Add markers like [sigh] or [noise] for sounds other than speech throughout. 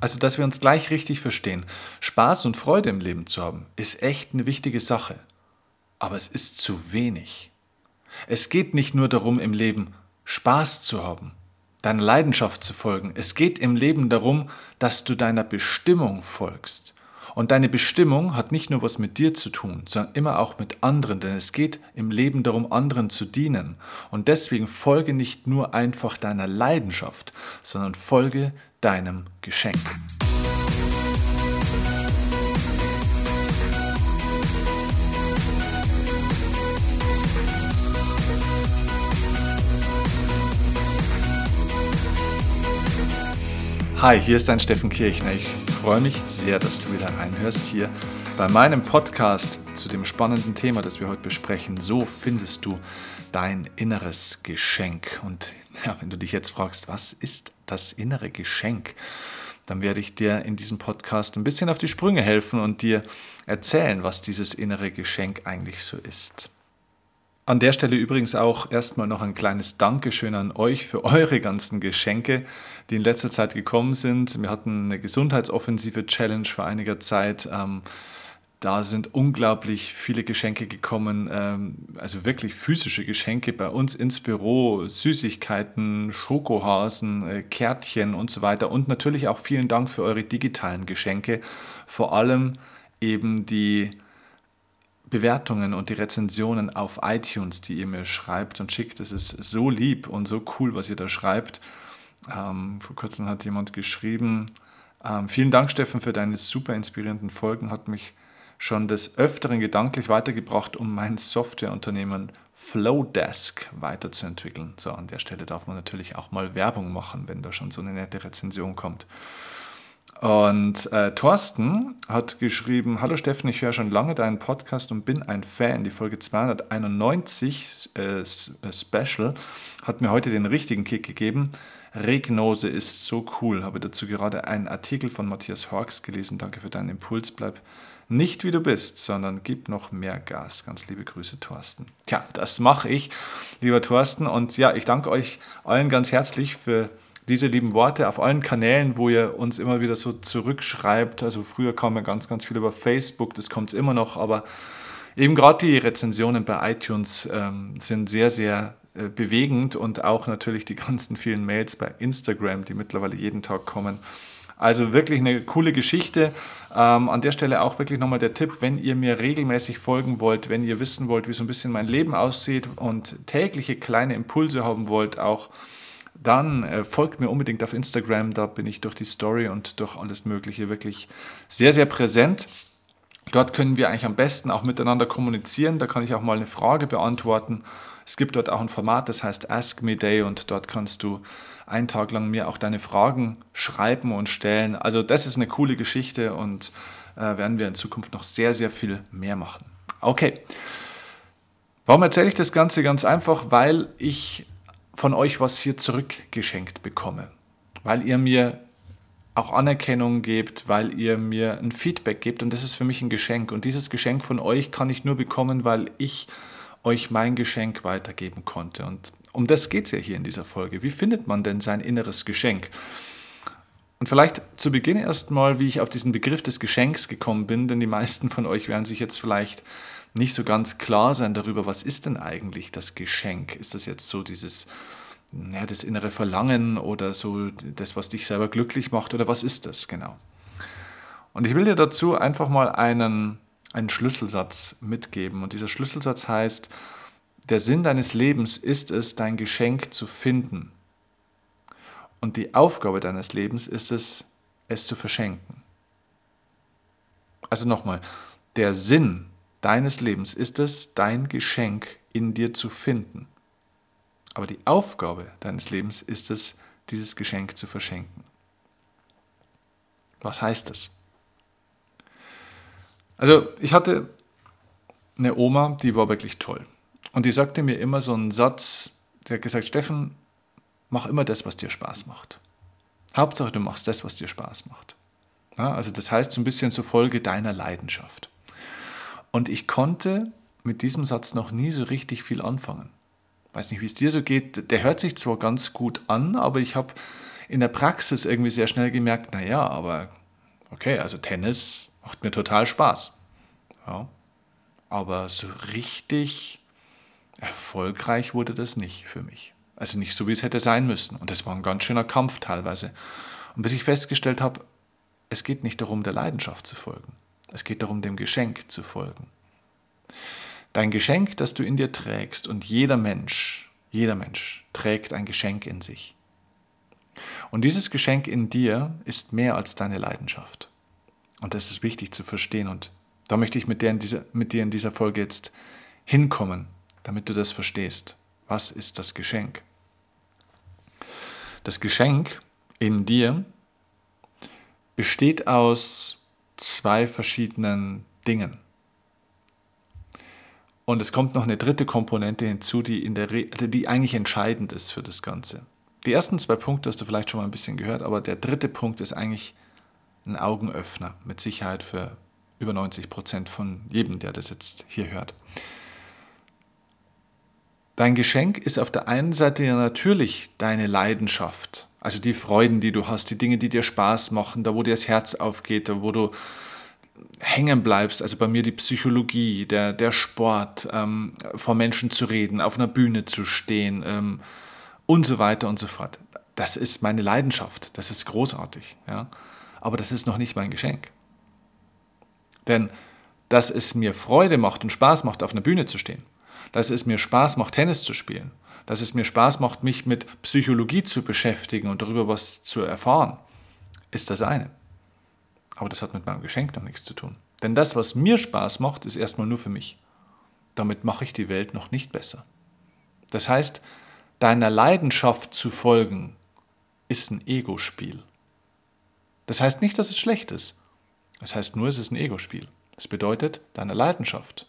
Also, dass wir uns gleich richtig verstehen. Spaß und Freude im Leben zu haben, ist echt eine wichtige Sache. Aber es ist zu wenig. Es geht nicht nur darum, im Leben Spaß zu haben, deiner Leidenschaft zu folgen. Es geht im Leben darum, dass du deiner Bestimmung folgst. Und deine Bestimmung hat nicht nur was mit dir zu tun, sondern immer auch mit anderen, denn es geht im Leben darum, anderen zu dienen. Und deswegen folge nicht nur einfach deiner Leidenschaft, sondern folge deinem Geschenk. Hi, hier ist dein Steffen Kirchner. Ich freue mich sehr, dass du wieder reinhörst hier bei meinem Podcast zu dem spannenden Thema, das wir heute besprechen. So findest du dein inneres Geschenk. Und ja, wenn du dich jetzt fragst, was ist das innere Geschenk? Dann werde ich dir in diesem Podcast ein bisschen auf die Sprünge helfen und dir erzählen, was dieses innere Geschenk eigentlich so ist. An der Stelle übrigens auch erstmal noch ein kleines Dankeschön an euch für eure ganzen Geschenke, die in letzter Zeit gekommen sind. Wir hatten eine Gesundheitsoffensive Challenge vor einiger Zeit. Ähm, da sind unglaublich viele Geschenke gekommen, ähm, also wirklich physische Geschenke bei uns ins Büro, Süßigkeiten, Schokohasen, äh, Kärtchen und so weiter. Und natürlich auch vielen Dank für eure digitalen Geschenke, vor allem eben die Bewertungen und die Rezensionen auf iTunes, die ihr mir schreibt und schickt. Das ist so lieb und so cool, was ihr da schreibt. Ähm, vor kurzem hat jemand geschrieben, ähm, vielen Dank, Steffen, für deine super inspirierenden Folgen. Hat mich schon des Öfteren gedanklich weitergebracht, um mein Softwareunternehmen Flowdesk weiterzuentwickeln. So, an der Stelle darf man natürlich auch mal Werbung machen, wenn da schon so eine nette Rezension kommt. Und äh, Thorsten hat geschrieben, hallo Steffen, ich höre schon lange deinen Podcast und bin ein Fan. Die Folge 291 äh, äh, Special hat mir heute den richtigen Kick gegeben. Regnose ist so cool. Habe dazu gerade einen Artikel von Matthias Horks gelesen. Danke für deinen Impuls. Bleib nicht wie du bist, sondern gib noch mehr Gas. Ganz liebe Grüße, Thorsten. Tja, das mache ich, lieber Thorsten. Und ja, ich danke euch allen ganz herzlich für diese lieben Worte auf allen Kanälen, wo ihr uns immer wieder so zurückschreibt. Also früher kam ja ganz, ganz viel über Facebook, das kommt immer noch, aber eben gerade die Rezensionen bei iTunes ähm, sind sehr, sehr äh, bewegend und auch natürlich die ganzen vielen Mails bei Instagram, die mittlerweile jeden Tag kommen. Also wirklich eine coole Geschichte. Ähm, an der Stelle auch wirklich nochmal der Tipp, wenn ihr mir regelmäßig folgen wollt, wenn ihr wissen wollt, wie so ein bisschen mein Leben aussieht und tägliche kleine Impulse haben wollt, auch dann äh, folgt mir unbedingt auf Instagram. Da bin ich durch die Story und durch alles Mögliche wirklich sehr, sehr präsent. Dort können wir eigentlich am besten auch miteinander kommunizieren. Da kann ich auch mal eine Frage beantworten. Es gibt dort auch ein Format, das heißt Ask Me Day und dort kannst du einen Tag lang mir auch deine Fragen schreiben und stellen. Also das ist eine coole Geschichte und äh, werden wir in Zukunft noch sehr, sehr viel mehr machen. Okay. Warum erzähle ich das Ganze? Ganz einfach, weil ich von euch was hier zurückgeschenkt bekomme, weil ihr mir auch Anerkennung gebt, weil ihr mir ein Feedback gebt und das ist für mich ein Geschenk und dieses Geschenk von euch kann ich nur bekommen, weil ich euch mein Geschenk weitergeben konnte und um das geht es ja hier in dieser Folge. Wie findet man denn sein inneres Geschenk? Und vielleicht zu Beginn erstmal, wie ich auf diesen Begriff des Geschenks gekommen bin, denn die meisten von euch werden sich jetzt vielleicht nicht so ganz klar sein darüber, was ist denn eigentlich das Geschenk? Ist das jetzt so dieses, ja, das innere Verlangen oder so das, was dich selber glücklich macht oder was ist das genau? Und ich will dir dazu einfach mal einen, einen Schlüsselsatz mitgeben. Und dieser Schlüsselsatz heißt, der Sinn deines Lebens ist es, dein Geschenk zu finden. Und die Aufgabe deines Lebens ist es, es zu verschenken. Also nochmal, der Sinn deines Lebens ist es, dein Geschenk in dir zu finden. Aber die Aufgabe deines Lebens ist es, dieses Geschenk zu verschenken. Was heißt das? Also ich hatte eine Oma, die war wirklich toll. Und die sagte mir immer so einen Satz, die hat gesagt, Steffen, mach immer das, was dir Spaß macht. Hauptsache, du machst das, was dir Spaß macht. Ja, also das heißt so ein bisschen zur Folge deiner Leidenschaft. Und ich konnte mit diesem Satz noch nie so richtig viel anfangen. Weiß nicht, wie es dir so geht. Der hört sich zwar ganz gut an, aber ich habe in der Praxis irgendwie sehr schnell gemerkt, naja, aber okay, also Tennis macht mir total Spaß. Ja, aber so richtig erfolgreich wurde das nicht für mich. Also nicht so, wie es hätte sein müssen. Und das war ein ganz schöner Kampf teilweise. Und bis ich festgestellt habe, es geht nicht darum, der Leidenschaft zu folgen. Es geht darum, dem Geschenk zu folgen. Dein Geschenk, das du in dir trägst, und jeder Mensch, jeder Mensch trägt ein Geschenk in sich. Und dieses Geschenk in dir ist mehr als deine Leidenschaft. Und das ist wichtig zu verstehen. Und da möchte ich mit dir in dieser, mit dir in dieser Folge jetzt hinkommen, damit du das verstehst. Was ist das Geschenk? Das Geschenk in dir besteht aus zwei verschiedenen Dingen. Und es kommt noch eine dritte Komponente hinzu, die, in der Re die eigentlich entscheidend ist für das Ganze. Die ersten zwei Punkte hast du vielleicht schon mal ein bisschen gehört, aber der dritte Punkt ist eigentlich ein Augenöffner, mit Sicherheit für über 90 Prozent von jedem, der das jetzt hier hört. Dein Geschenk ist auf der einen Seite ja natürlich deine Leidenschaft, also die Freuden, die du hast, die Dinge, die dir Spaß machen, da wo dir das Herz aufgeht, da wo du hängen bleibst, also bei mir die Psychologie, der, der Sport, ähm, vor Menschen zu reden, auf einer Bühne zu stehen ähm, und so weiter und so fort. Das ist meine Leidenschaft, das ist großartig, ja? aber das ist noch nicht mein Geschenk. Denn dass es mir Freude macht und Spaß macht, auf einer Bühne zu stehen, dass es mir Spaß macht, Tennis zu spielen, dass es mir Spaß macht, mich mit Psychologie zu beschäftigen und darüber was zu erfahren, ist das eine. Aber das hat mit meinem Geschenk noch nichts zu tun. Denn das, was mir Spaß macht, ist erstmal nur für mich. Damit mache ich die Welt noch nicht besser. Das heißt, deiner Leidenschaft zu folgen, ist ein Ego-Spiel. Das heißt nicht, dass es schlecht ist. Das heißt nur, es ist ein Ego-Spiel. Das bedeutet, deiner Leidenschaft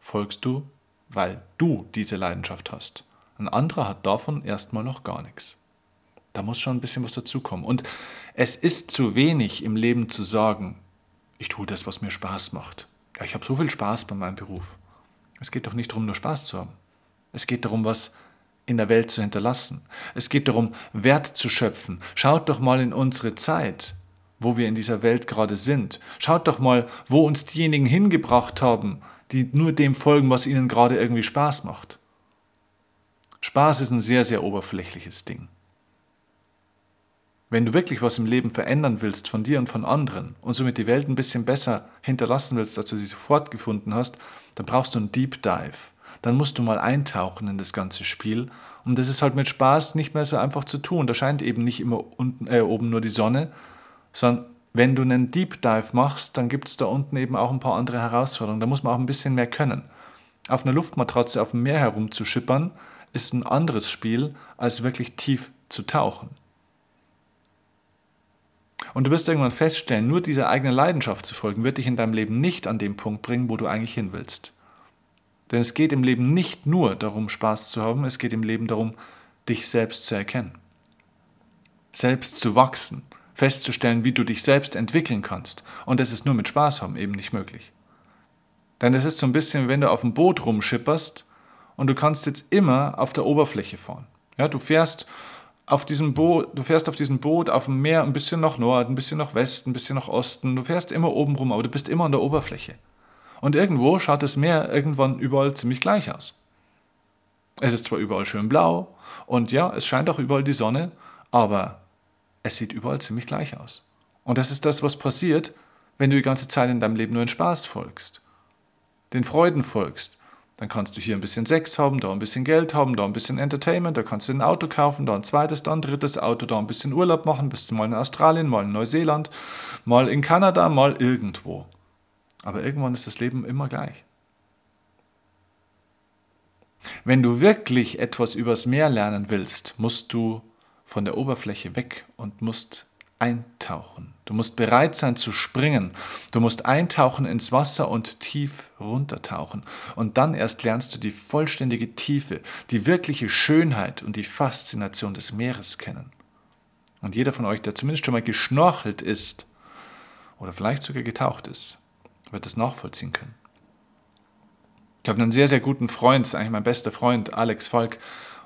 folgst du, weil du diese Leidenschaft hast. Ein anderer hat davon erstmal noch gar nichts. Da muss schon ein bisschen was dazukommen. Und es ist zu wenig im Leben zu sagen, ich tue das, was mir Spaß macht. Ja, ich habe so viel Spaß bei meinem Beruf. Es geht doch nicht darum, nur Spaß zu haben. Es geht darum, was in der Welt zu hinterlassen. Es geht darum, Wert zu schöpfen. Schaut doch mal in unsere Zeit wo wir in dieser Welt gerade sind. Schaut doch mal, wo uns diejenigen hingebracht haben, die nur dem folgen, was ihnen gerade irgendwie Spaß macht. Spaß ist ein sehr, sehr oberflächliches Ding. Wenn du wirklich was im Leben verändern willst von dir und von anderen und somit die Welt ein bisschen besser hinterlassen willst, als du sie sofort gefunden hast, dann brauchst du einen Deep Dive. Dann musst du mal eintauchen in das ganze Spiel. Und das ist halt mit Spaß nicht mehr so einfach zu tun. Da scheint eben nicht immer unten, äh, oben nur die Sonne, sondern wenn du einen Deep Dive machst, dann gibt es da unten eben auch ein paar andere Herausforderungen. Da muss man auch ein bisschen mehr können. Auf einer Luftmatratze auf dem Meer herumzuschippern, ist ein anderes Spiel, als wirklich tief zu tauchen. Und du wirst irgendwann feststellen, nur dieser eigenen Leidenschaft zu folgen, wird dich in deinem Leben nicht an den Punkt bringen, wo du eigentlich hin willst. Denn es geht im Leben nicht nur darum, Spaß zu haben, es geht im Leben darum, dich selbst zu erkennen, selbst zu wachsen, festzustellen, wie du dich selbst entwickeln kannst. Und das ist nur mit Spaß haben eben nicht möglich. Denn es ist so ein bisschen, wenn du auf dem Boot rumschipperst und du kannst jetzt immer auf der Oberfläche fahren. Ja, du fährst auf diesem Boot, du fährst auf diesem Boot auf dem Meer ein bisschen nach Norden, ein bisschen nach Westen, ein bisschen nach Osten. Du fährst immer oben rum, aber du bist immer an der Oberfläche. Und irgendwo schaut das Meer irgendwann überall ziemlich gleich aus. Es ist zwar überall schön blau und ja, es scheint auch überall die Sonne, aber es sieht überall ziemlich gleich aus. Und das ist das, was passiert, wenn du die ganze Zeit in deinem Leben nur in Spaß folgst, den Freuden folgst. Dann kannst du hier ein bisschen Sex haben, da ein bisschen Geld haben, da ein bisschen Entertainment, da kannst du ein Auto kaufen, da ein zweites, da ein drittes Auto, da ein bisschen Urlaub machen, bist du mal in Australien, mal in Neuseeland, mal in Kanada, mal irgendwo. Aber irgendwann ist das Leben immer gleich. Wenn du wirklich etwas übers Meer lernen willst, musst du von der Oberfläche weg und musst eintauchen. Du musst bereit sein zu springen. Du musst eintauchen ins Wasser und tief runtertauchen. Und dann erst lernst du die vollständige Tiefe, die wirkliche Schönheit und die Faszination des Meeres kennen. Und jeder von euch, der zumindest schon mal geschnorchelt ist oder vielleicht sogar getaucht ist, wird das nachvollziehen können. Ich habe einen sehr, sehr guten Freund, eigentlich mein bester Freund, Alex Volk.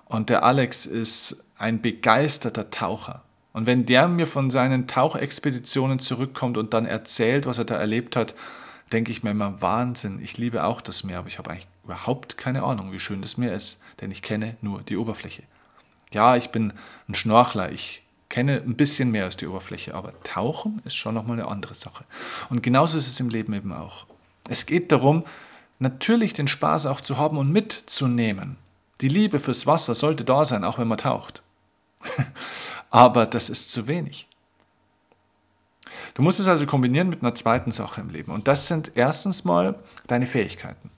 Und der Alex ist ein begeisterter Taucher. Und wenn der mir von seinen Tauchexpeditionen zurückkommt und dann erzählt, was er da erlebt hat, denke ich mir immer, Wahnsinn, ich liebe auch das Meer, aber ich habe eigentlich überhaupt keine Ahnung, wie schön das Meer ist, denn ich kenne nur die Oberfläche. Ja, ich bin ein Schnorchler, ich kenne ein bisschen mehr als die Oberfläche, aber Tauchen ist schon nochmal eine andere Sache. Und genauso ist es im Leben eben auch. Es geht darum, natürlich den Spaß auch zu haben und mitzunehmen. Die Liebe fürs Wasser sollte da sein, auch wenn man taucht. [laughs] aber das ist zu wenig. Du musst es also kombinieren mit einer zweiten Sache im Leben. Und das sind erstens mal deine Fähigkeiten.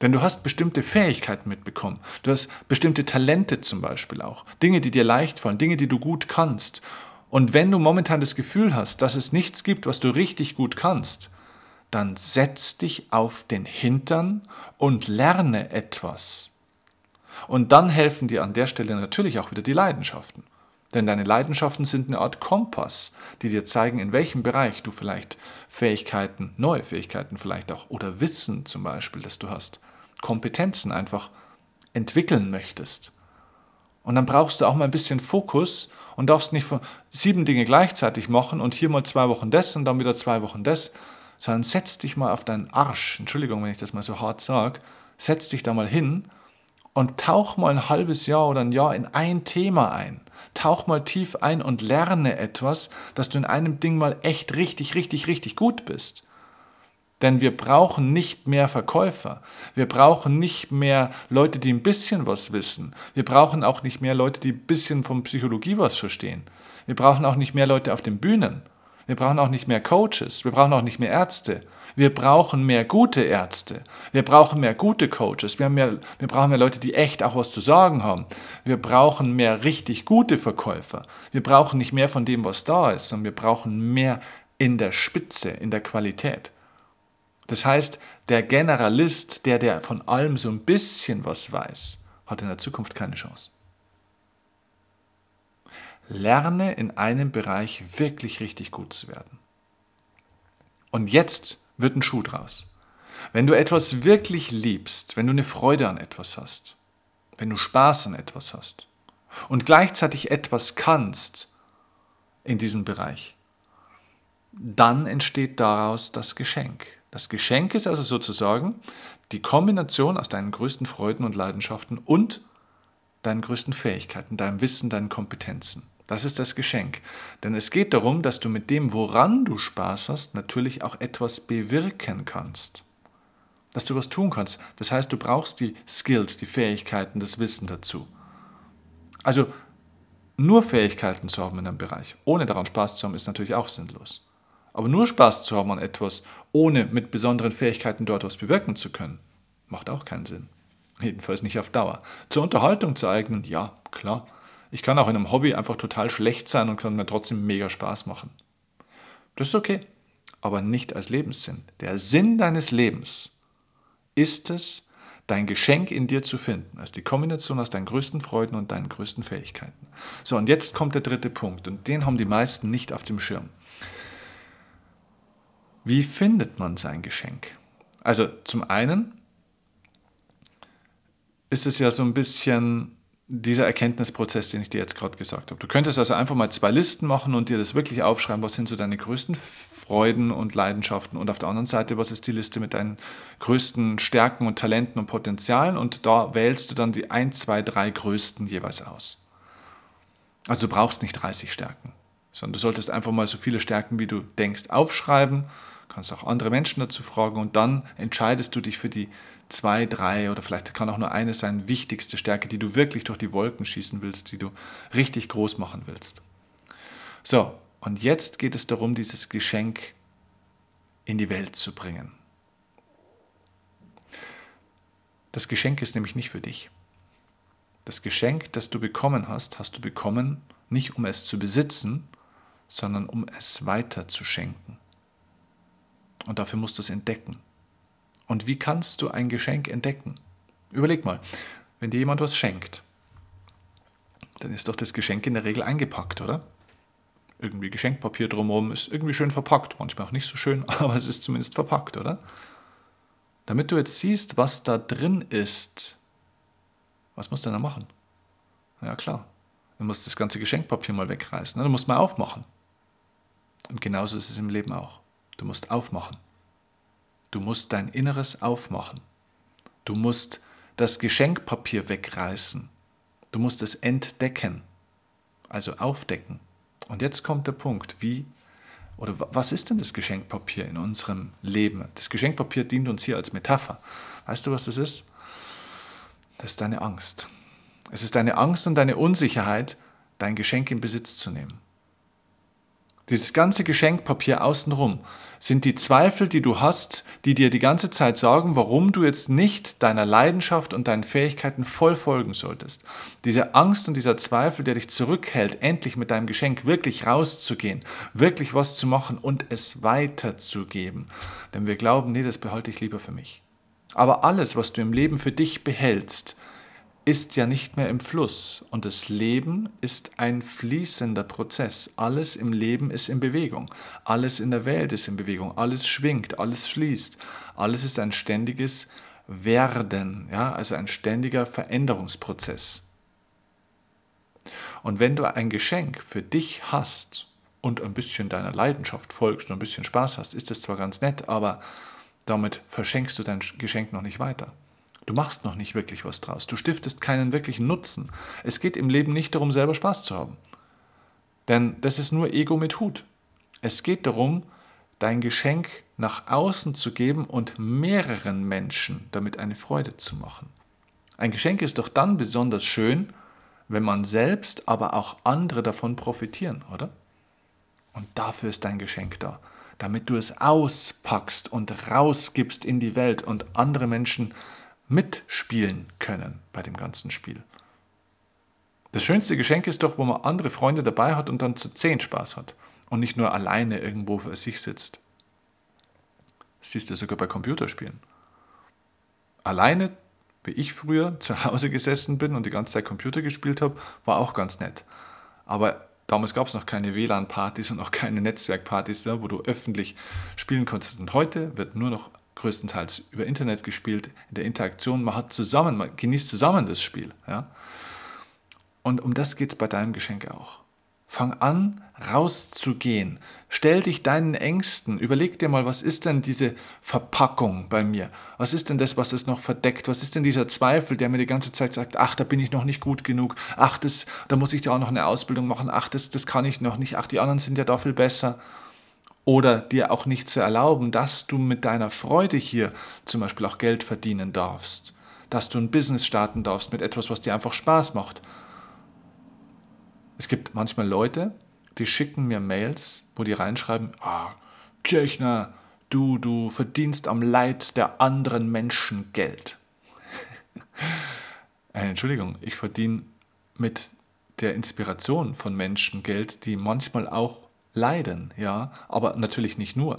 Denn du hast bestimmte Fähigkeiten mitbekommen. Du hast bestimmte Talente zum Beispiel auch. Dinge, die dir leicht fallen, Dinge, die du gut kannst. Und wenn du momentan das Gefühl hast, dass es nichts gibt, was du richtig gut kannst, dann setz dich auf den Hintern und lerne etwas. Und dann helfen dir an der Stelle natürlich auch wieder die Leidenschaften. Denn deine Leidenschaften sind eine Art Kompass, die dir zeigen, in welchem Bereich du vielleicht Fähigkeiten, neue Fähigkeiten vielleicht auch oder Wissen zum Beispiel, das du hast, Kompetenzen einfach entwickeln möchtest. Und dann brauchst du auch mal ein bisschen Fokus und darfst nicht sieben Dinge gleichzeitig machen und hier mal zwei Wochen das und dann wieder zwei Wochen das, sondern setz dich mal auf deinen Arsch, Entschuldigung, wenn ich das mal so hart sage, setz dich da mal hin und tauch mal ein halbes Jahr oder ein Jahr in ein Thema ein tauch mal tief ein und lerne etwas, dass du in einem Ding mal echt richtig, richtig, richtig gut bist. Denn wir brauchen nicht mehr Verkäufer. Wir brauchen nicht mehr Leute, die ein bisschen was wissen. Wir brauchen auch nicht mehr Leute, die ein bisschen von Psychologie was verstehen. Wir brauchen auch nicht mehr Leute auf den Bühnen. Wir brauchen auch nicht mehr Coaches. Wir brauchen auch nicht mehr Ärzte. Wir brauchen mehr gute Ärzte. Wir brauchen mehr gute Coaches. Wir, mehr, wir brauchen mehr Leute, die echt auch was zu sagen haben. Wir brauchen mehr richtig gute Verkäufer. Wir brauchen nicht mehr von dem, was da ist, sondern wir brauchen mehr in der Spitze, in der Qualität. Das heißt, der Generalist, der, der von allem so ein bisschen was weiß, hat in der Zukunft keine Chance. Lerne in einem Bereich wirklich richtig gut zu werden. Und jetzt wird ein Schuh draus. Wenn du etwas wirklich liebst, wenn du eine Freude an etwas hast, wenn du Spaß an etwas hast und gleichzeitig etwas kannst in diesem Bereich, dann entsteht daraus das Geschenk. Das Geschenk ist also sozusagen die Kombination aus deinen größten Freuden und Leidenschaften und deinen größten Fähigkeiten, deinem Wissen, deinen Kompetenzen. Das ist das Geschenk. Denn es geht darum, dass du mit dem, woran du Spaß hast, natürlich auch etwas bewirken kannst. Dass du was tun kannst. Das heißt, du brauchst die Skills, die Fähigkeiten, das Wissen dazu. Also nur Fähigkeiten zu haben in einem Bereich, ohne daran Spaß zu haben, ist natürlich auch sinnlos. Aber nur Spaß zu haben an etwas, ohne mit besonderen Fähigkeiten dort was bewirken zu können, macht auch keinen Sinn. Jedenfalls nicht auf Dauer. Zur Unterhaltung zu eignen, ja, klar. Ich kann auch in einem Hobby einfach total schlecht sein und kann mir trotzdem mega Spaß machen. Das ist okay, aber nicht als Lebenssinn. Der Sinn deines Lebens ist es, dein Geschenk in dir zu finden, als die Kombination aus deinen größten Freuden und deinen größten Fähigkeiten. So, und jetzt kommt der dritte Punkt, und den haben die meisten nicht auf dem Schirm. Wie findet man sein Geschenk? Also zum einen ist es ja so ein bisschen dieser Erkenntnisprozess, den ich dir jetzt gerade gesagt habe. Du könntest also einfach mal zwei Listen machen und dir das wirklich aufschreiben, was sind so deine größten Freuden und Leidenschaften und auf der anderen Seite, was ist die Liste mit deinen größten Stärken und Talenten und Potenzialen und da wählst du dann die 1, 2, 3 größten jeweils aus. Also du brauchst nicht 30 Stärken, sondern du solltest einfach mal so viele Stärken, wie du denkst, aufschreiben, kannst auch andere Menschen dazu fragen und dann entscheidest du dich für die zwei, drei oder vielleicht kann auch nur eine sein, wichtigste Stärke, die du wirklich durch die Wolken schießen willst, die du richtig groß machen willst. So, und jetzt geht es darum, dieses Geschenk in die Welt zu bringen. Das Geschenk ist nämlich nicht für dich. Das Geschenk, das du bekommen hast, hast du bekommen, nicht um es zu besitzen, sondern um es weiter zu schenken. Und dafür musst du es entdecken. Und wie kannst du ein Geschenk entdecken? Überleg mal, wenn dir jemand was schenkt, dann ist doch das Geschenk in der Regel eingepackt, oder? Irgendwie Geschenkpapier drumherum ist irgendwie schön verpackt, manchmal auch nicht so schön, [laughs] aber es ist zumindest verpackt, oder? Damit du jetzt siehst, was da drin ist, was musst du denn da machen? Ja klar, Du musst das ganze Geschenkpapier mal wegreißen. Ne? Du musst mal aufmachen. Und genauso ist es im Leben auch. Du musst aufmachen. Du musst dein Inneres aufmachen. Du musst das Geschenkpapier wegreißen. Du musst es entdecken, also aufdecken. Und jetzt kommt der Punkt, wie oder was ist denn das Geschenkpapier in unserem Leben? Das Geschenkpapier dient uns hier als Metapher. Weißt du, was das ist? Das ist deine Angst. Es ist deine Angst und deine Unsicherheit, dein Geschenk in Besitz zu nehmen. Dieses ganze Geschenkpapier außenrum sind die Zweifel, die du hast, die dir die ganze Zeit sagen, warum du jetzt nicht deiner Leidenschaft und deinen Fähigkeiten voll folgen solltest. Diese Angst und dieser Zweifel, der dich zurückhält, endlich mit deinem Geschenk wirklich rauszugehen, wirklich was zu machen und es weiterzugeben. Denn wir glauben, nee, das behalte ich lieber für mich. Aber alles, was du im Leben für dich behältst, ist ja nicht mehr im Fluss und das Leben ist ein fließender Prozess. Alles im Leben ist in Bewegung. Alles in der Welt ist in Bewegung. Alles schwingt, alles schließt. Alles ist ein ständiges Werden, ja, also ein ständiger Veränderungsprozess. Und wenn du ein Geschenk für dich hast und ein bisschen deiner Leidenschaft folgst und ein bisschen Spaß hast, ist das zwar ganz nett, aber damit verschenkst du dein Geschenk noch nicht weiter. Du machst noch nicht wirklich was draus. Du stiftest keinen wirklichen Nutzen. Es geht im Leben nicht darum, selber Spaß zu haben. Denn das ist nur Ego mit Hut. Es geht darum, dein Geschenk nach außen zu geben und mehreren Menschen damit eine Freude zu machen. Ein Geschenk ist doch dann besonders schön, wenn man selbst, aber auch andere davon profitieren, oder? Und dafür ist dein Geschenk da, damit du es auspackst und rausgibst in die Welt und andere Menschen mitspielen können bei dem ganzen Spiel. Das schönste Geschenk ist doch, wo man andere Freunde dabei hat und dann zu zehn Spaß hat und nicht nur alleine irgendwo für sich sitzt. Das siehst du sogar bei Computerspielen. Alleine, wie ich früher [laughs] zu Hause gesessen bin und die ganze Zeit Computer gespielt habe, war auch ganz nett. Aber damals gab es noch keine WLAN-Partys und auch keine Netzwerkpartys, wo du öffentlich spielen konntest. Und heute wird nur noch größtenteils über Internet gespielt, in der Interaktion. Man hat zusammen, man genießt zusammen das Spiel. Ja? Und um das geht es bei deinem Geschenk auch. Fang an, rauszugehen. Stell dich deinen Ängsten. Überleg dir mal, was ist denn diese Verpackung bei mir? Was ist denn das, was es noch verdeckt? Was ist denn dieser Zweifel, der mir die ganze Zeit sagt, ach, da bin ich noch nicht gut genug. Ach, das, da muss ich da auch noch eine Ausbildung machen. Ach, das, das kann ich noch nicht. Ach, die anderen sind ja da viel besser oder dir auch nicht zu erlauben, dass du mit deiner Freude hier zum Beispiel auch Geld verdienen darfst, dass du ein Business starten darfst mit etwas, was dir einfach Spaß macht. Es gibt manchmal Leute, die schicken mir Mails, wo die reinschreiben, ah, Kirchner, du, du verdienst am Leid der anderen Menschen Geld. [laughs] Äh, Entschuldigung, ich verdiene mit der Inspiration von Menschen Geld, die manchmal auch leiden, ja, aber natürlich nicht nur.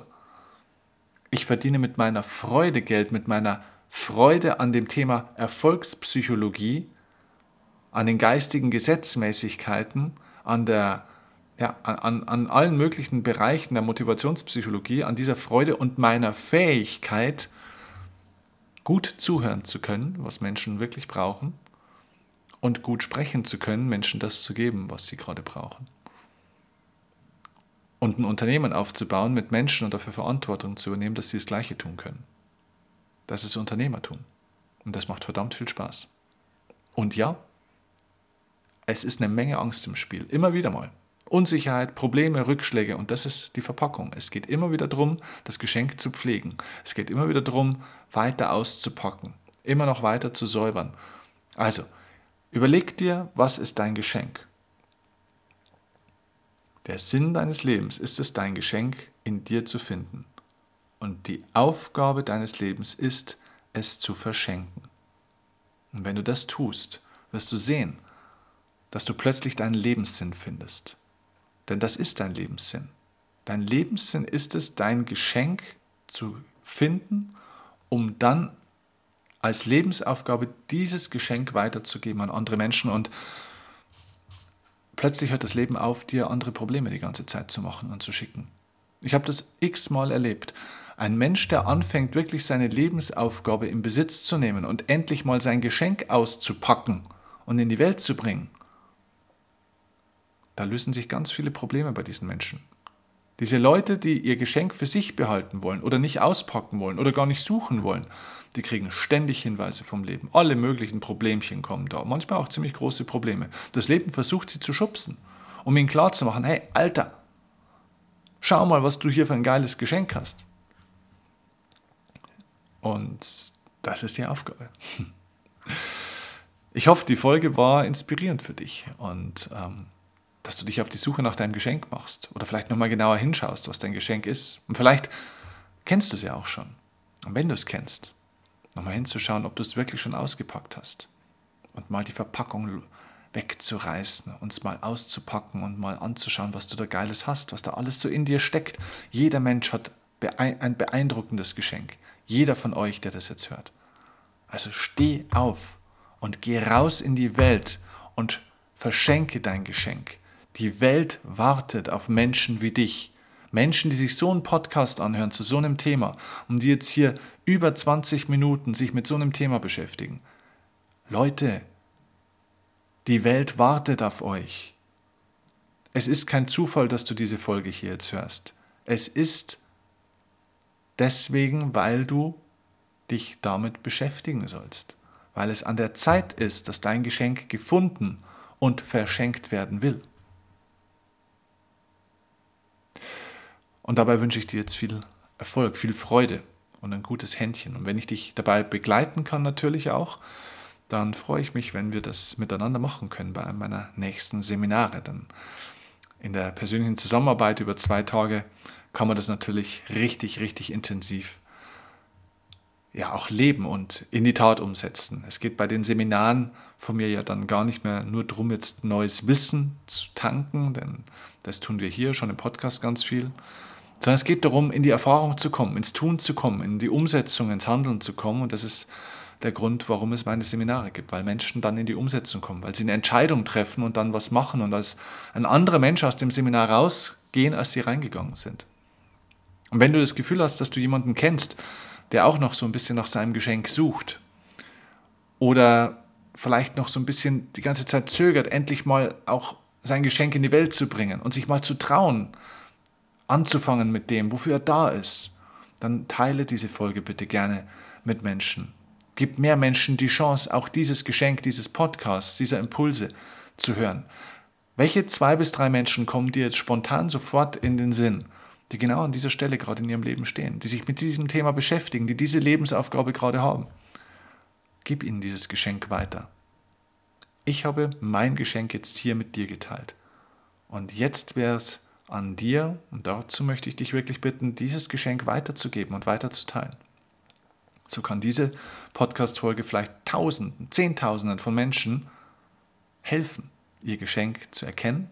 Ich verdiene mit meiner Freude Geld, mit meiner Freude an dem Thema Erfolgspsychologie, an den geistigen Gesetzmäßigkeiten, an, der, ja, an, an allen möglichen Bereichen der Motivationspsychologie, an dieser Freude und meiner Fähigkeit, gut zuhören zu können, was Menschen wirklich brauchen, und gut sprechen zu können, Menschen das zu geben, was sie gerade brauchen und ein Unternehmen aufzubauen mit Menschen und dafür Verantwortung zu übernehmen, dass sie das Gleiche tun können. Das ist Unternehmertum. Und das macht verdammt viel Spaß. Und ja, es ist eine Menge Angst im Spiel. Immer wieder mal. Unsicherheit, Probleme, Rückschläge. Und das ist die Verpackung. Es geht immer wieder darum, das Geschenk zu pflegen. Es geht immer wieder darum, weiter auszupacken. Immer noch weiter zu säubern. Also, überleg dir, was ist dein Geschenk? Der Sinn deines Lebens ist es, dein Geschenk in dir zu finden. Und die Aufgabe deines Lebens ist, es zu verschenken. Und wenn du das tust, wirst du sehen, dass du plötzlich deinen Lebenssinn findest. Denn das ist dein Lebenssinn. Dein Lebenssinn ist es, dein Geschenk zu finden, um dann als Lebensaufgabe dieses Geschenk weiterzugeben an andere Menschen. Und Plötzlich hört das Leben auf, dir andere Probleme die ganze Zeit zu machen und zu schicken. Ich habe das x-mal erlebt. Ein Mensch, der anfängt, wirklich seine Lebensaufgabe in Besitz zu nehmen und endlich mal sein Geschenk auszupacken und in die Welt zu bringen, Da lösen sich ganz viele Probleme bei diesen Menschen. Diese Leute, die ihr Geschenk für sich behalten wollen oder nicht auspacken wollen oder gar nicht suchen wollen, die kriegen ständig Hinweise vom Leben. Alle möglichen Problemchen kommen da. Manchmal auch ziemlich große Probleme. Das Leben versucht sie zu schubsen, um ihnen klarzumachen, hey, Alter, schau mal, was du hier für ein geiles Geschenk hast. Und das ist die Aufgabe. [laughs] Ich hoffe, die Folge war inspirierend für dich und ähm, dass du dich auf die Suche nach deinem Geschenk machst oder vielleicht nochmal genauer hinschaust, was dein Geschenk ist. Und vielleicht kennst du es ja auch schon. Und wenn du es kennst, nochmal hinzuschauen, ob du es wirklich schon ausgepackt hast und mal die Verpackung wegzureißen, uns mal auszupacken und mal anzuschauen, was du da Geiles hast, was da alles so in dir steckt. Jeder Mensch hat ein beeindruckendes Geschenk. Jeder von euch, der das jetzt hört. Also steh auf und geh raus in die Welt und verschenke dein Geschenk. Die Welt wartet auf Menschen wie dich. Menschen, die sich so einen Podcast anhören zu so einem Thema und die jetzt hier über 20 Minuten sich mit so einem Thema beschäftigen. Leute, die Welt wartet auf euch. Es ist kein Zufall, dass du diese Folge hier jetzt hörst. Es ist deswegen, weil du dich damit beschäftigen sollst, weil es an der Zeit ist, dass dein Geschenk gefunden und verschenkt werden will. Und dabei wünsche ich dir jetzt viel Erfolg, viel Freude und ein gutes Händchen. Und wenn ich dich dabei begleiten kann, natürlich auch, dann freue ich mich, wenn wir das miteinander machen können bei einem meiner nächsten Seminare. Denn in der persönlichen Zusammenarbeit über zwei Tage kann man das natürlich richtig, richtig intensiv ja auch leben und in die Tat umsetzen. Es geht bei den Seminaren von mir ja dann gar nicht mehr nur darum, jetzt neues Wissen zu tanken, denn das tun wir hier schon im Podcast ganz viel, sondern es geht darum, in die Erfahrung zu kommen, ins Tun zu kommen, in die Umsetzung, ins Handeln zu kommen. Und das ist der Grund, warum es meine Seminare gibt, weil Menschen dann in die Umsetzung kommen, weil sie eine Entscheidung treffen und dann was machen und als ein anderer Mensch aus dem Seminar rausgehen, als sie reingegangen sind. Und wenn du das Gefühl hast, dass du jemanden kennst, der auch noch so ein bisschen nach seinem Geschenk sucht oder vielleicht noch so ein bisschen die ganze Zeit zögert, endlich mal auch sein Geschenk in die Welt zu bringen und sich mal zu trauen, anzufangen mit dem, wofür er da ist, dann teile diese Folge bitte gerne mit Menschen. Gib mehr Menschen die Chance, auch dieses Geschenk, dieses Podcasts, dieser Impulse zu hören. Welche zwei bis drei Menschen kommen dir jetzt spontan sofort in den Sinn, die genau an dieser Stelle gerade in ihrem Leben stehen, die sich mit diesem Thema beschäftigen, die diese Lebensaufgabe gerade haben? Gib ihnen dieses Geschenk weiter. Ich habe mein Geschenk jetzt hier mit dir geteilt. Und jetzt wäre es an dir, und dazu möchte ich dich wirklich bitten, dieses Geschenk weiterzugeben und weiterzuteilen. So kann diese Podcast-Folge vielleicht Tausenden, Zehntausenden von Menschen helfen, ihr Geschenk zu erkennen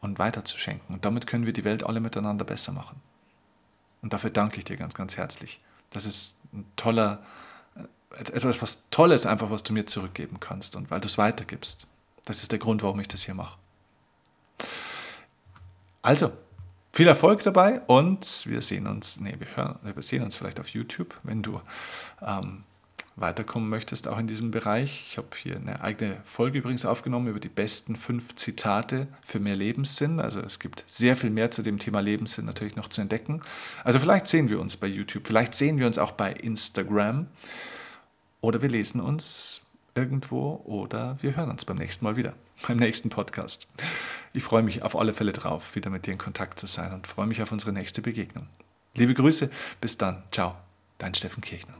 und weiterzuschenken. Und damit können wir die Welt alle miteinander besser machen. Und dafür danke ich dir ganz, ganz herzlich. Das ist ein toller, äh, etwas was Tolles einfach, was du mir zurückgeben kannst und weil du es weitergibst. Das ist der Grund, warum ich das hier mache. Also, viel Erfolg dabei und wir sehen uns, nee, wir, hören, wir sehen uns vielleicht auf YouTube, wenn du ähm, weiterkommen möchtest, auch in diesem Bereich. Ich habe hier eine eigene Folge übrigens aufgenommen über die besten fünf Zitate für mehr Lebenssinn. Also es gibt sehr viel mehr zu dem Thema Lebenssinn natürlich noch zu entdecken. Also vielleicht sehen wir uns bei YouTube, vielleicht sehen wir uns auch bei Instagram oder wir lesen uns irgendwo oder wir hören uns beim nächsten Mal wieder, beim nächsten Podcast. Ich freue mich auf alle Fälle drauf, wieder mit dir in Kontakt zu sein und freue mich auf unsere nächste Begegnung. Liebe Grüße, bis dann. Ciao, dein Steffen Kirchner.